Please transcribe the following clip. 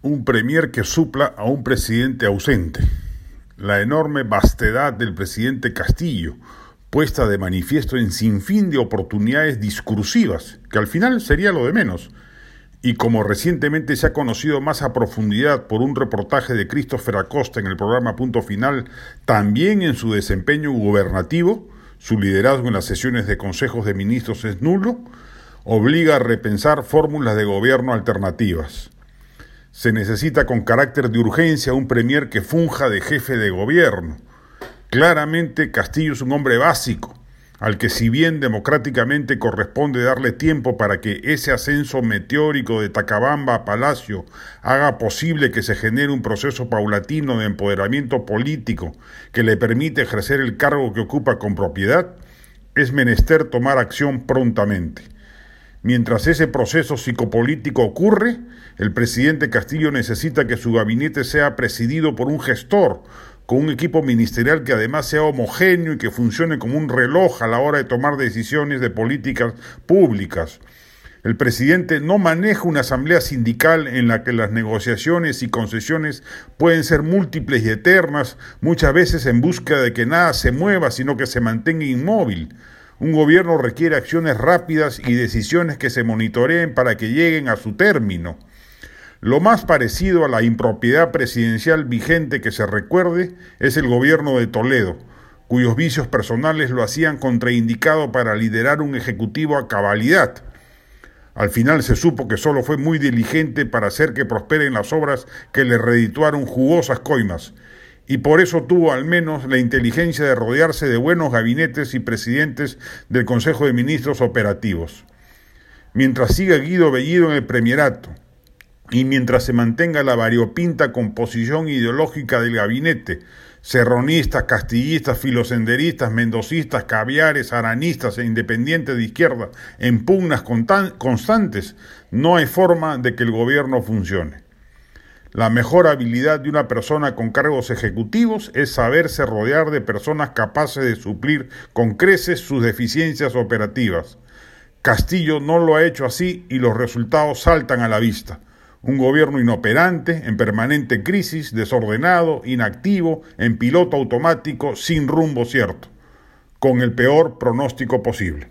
un premier que supla a un presidente ausente. La enorme vastedad del presidente Castillo, puesta de manifiesto en sinfín de oportunidades discursivas, que al final sería lo de menos. Y como recientemente se ha conocido más a profundidad por un reportaje de Christopher Acosta en el programa Punto Final, también en su desempeño gubernativo, su liderazgo en las sesiones de consejos de ministros es nulo, obliga a repensar fórmulas de gobierno alternativas. Se necesita con carácter de urgencia un premier que funja de jefe de gobierno. Claramente Castillo es un hombre básico, al que si bien democráticamente corresponde darle tiempo para que ese ascenso meteórico de Tacabamba a Palacio haga posible que se genere un proceso paulatino de empoderamiento político que le permite ejercer el cargo que ocupa con propiedad, es menester tomar acción prontamente. Mientras ese proceso psicopolítico ocurre, el presidente Castillo necesita que su gabinete sea presidido por un gestor, con un equipo ministerial que además sea homogéneo y que funcione como un reloj a la hora de tomar decisiones de políticas públicas. El presidente no maneja una asamblea sindical en la que las negociaciones y concesiones pueden ser múltiples y eternas, muchas veces en búsqueda de que nada se mueva, sino que se mantenga inmóvil. Un gobierno requiere acciones rápidas y decisiones que se monitoreen para que lleguen a su término. Lo más parecido a la impropiedad presidencial vigente que se recuerde es el gobierno de Toledo, cuyos vicios personales lo hacían contraindicado para liderar un ejecutivo a cabalidad. Al final se supo que solo fue muy diligente para hacer que prosperen las obras que le redituaron jugosas coimas, y por eso tuvo al menos la inteligencia de rodearse de buenos gabinetes y presidentes del Consejo de Ministros operativos. Mientras siga Guido Bellido en el premierato y mientras se mantenga la variopinta composición ideológica del gabinete, serronistas, castillistas, filosenderistas, mendocistas, caviares, aranistas e independientes de izquierda en pugnas constantes, no hay forma de que el gobierno funcione. La mejor habilidad de una persona con cargos ejecutivos es saberse rodear de personas capaces de suplir con creces sus deficiencias operativas. Castillo no lo ha hecho así y los resultados saltan a la vista. Un gobierno inoperante, en permanente crisis, desordenado, inactivo, en piloto automático, sin rumbo cierto, con el peor pronóstico posible.